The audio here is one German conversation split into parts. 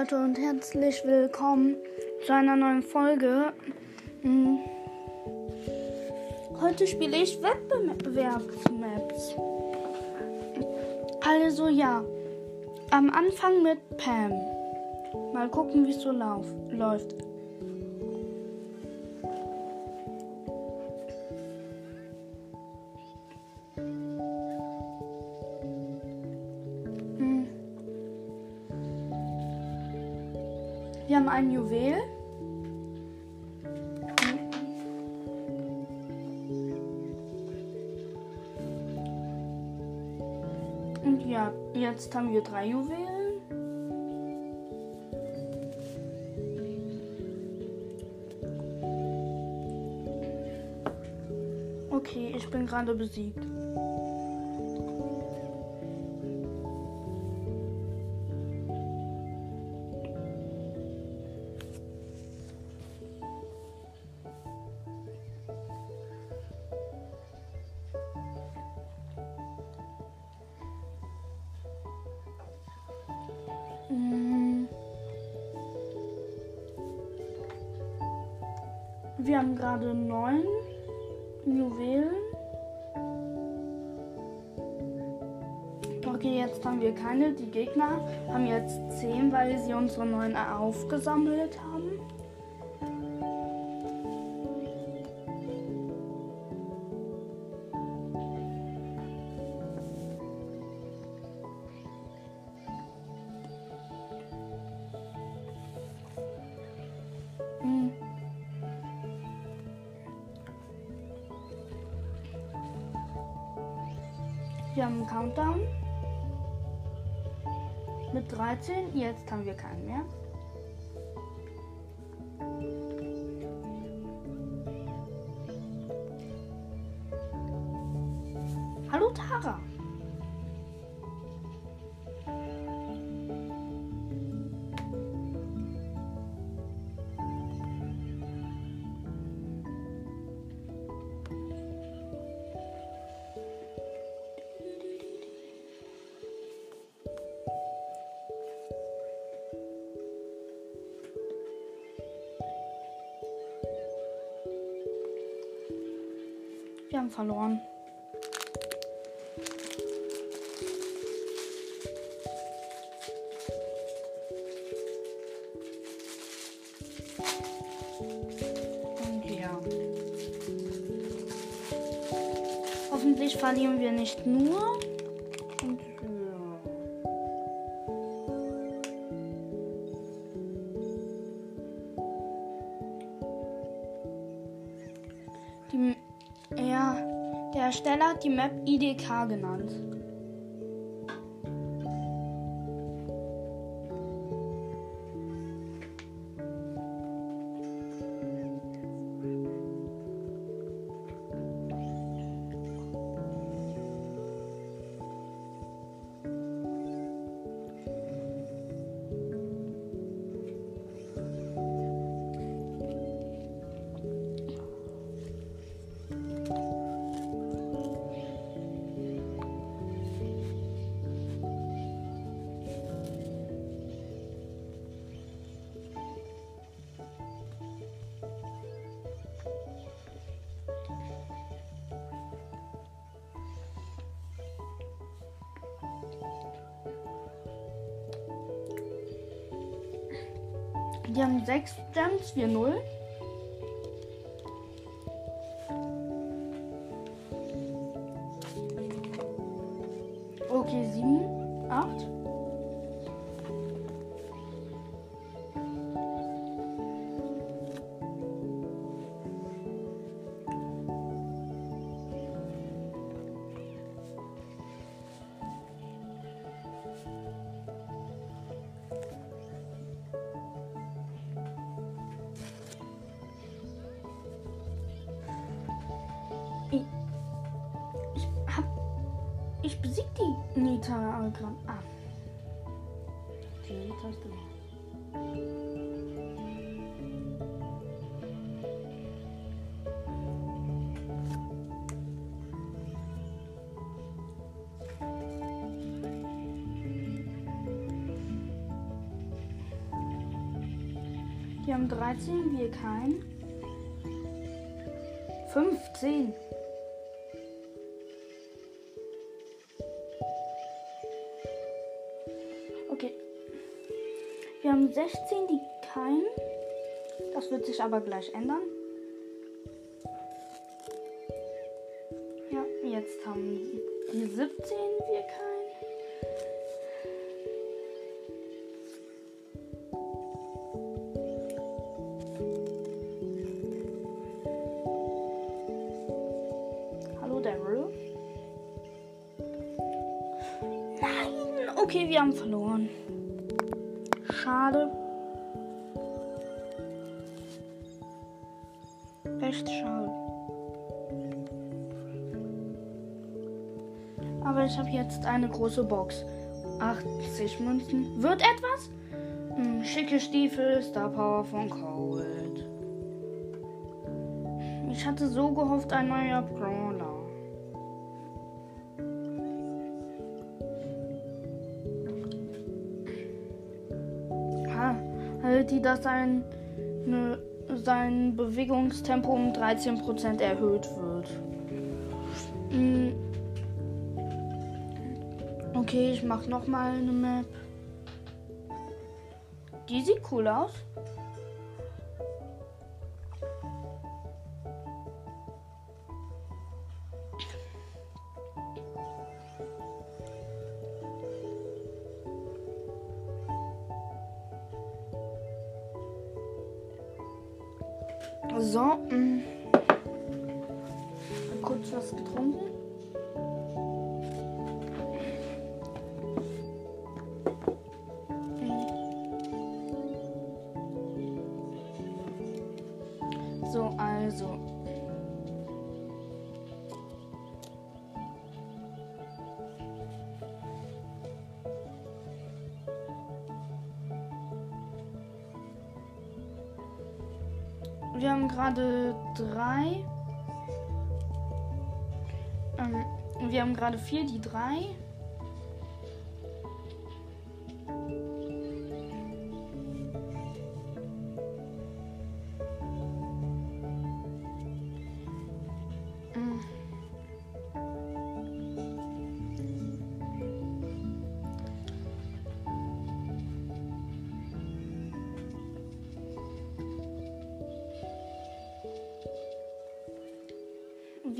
Leute und herzlich willkommen zu einer neuen Folge. Hm. Heute spiele ich Wettbewerbsmaps. Also ja, am Anfang mit Pam. Mal gucken, wie es so läuft. Wir haben ein Juwel. Und ja, jetzt haben wir drei Juwelen. Okay, ich bin gerade besiegt. Wir haben gerade neun Juwelen. Okay, jetzt haben wir keine. Die Gegner haben jetzt zehn, weil sie unsere neun aufgesammelt haben. Wir haben einen Countdown. Mit 13. Jetzt haben wir keinen mehr. Hallo Tara. Haben verloren. Hoffentlich verlieren wir nicht nur. Die, Ersteller hat die Map IDK genannt. Die haben 6 Gems, wir 0. Okay, 7, 8. Nita gerade. Ah. Nita ist gewonnen. Wir haben 13, wir kein. 15. Haben 16, die kein. Das wird sich aber gleich ändern. Ja, jetzt haben wir 17, wir kein. Okay, wir haben verloren. Schade. Echt schade. Aber ich habe jetzt eine große Box. 80 Münzen. Wird etwas? Hm, schicke Stiefel, Star Power von Cold. Ich hatte so gehofft, ein neuer Brawler. Die, dass sein, ne, sein Bewegungstempo um 13% erhöht wird. Hm. Okay, ich mach noch mal eine Map. Die sieht cool aus. So. Mh. Mm. Kurz was getrunken. Wir haben gerade drei. Ähm, wir haben gerade vier, die drei.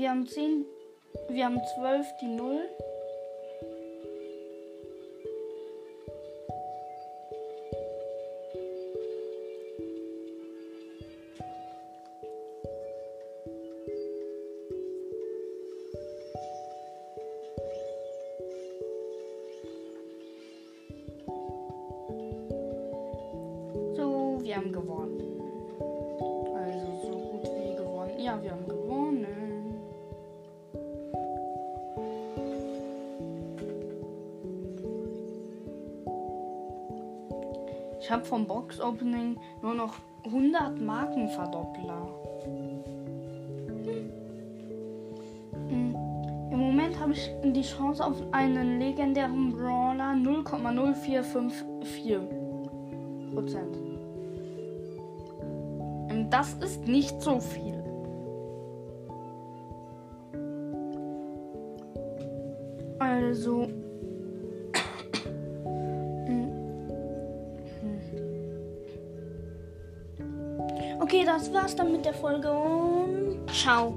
Wir haben 10, wir haben 12 die 0. So, wir haben gewonnen. Also so gut wie gewonnen. Ja, wir haben gewonnen. Ich habe vom Box-Opening nur noch 100 Markenverdoppler. Hm. Im Moment habe ich die Chance auf einen legendären Brawler 0,0454 Prozent. Ähm, das ist nicht so viel. Also Das war's dann mit der Folge und ciao.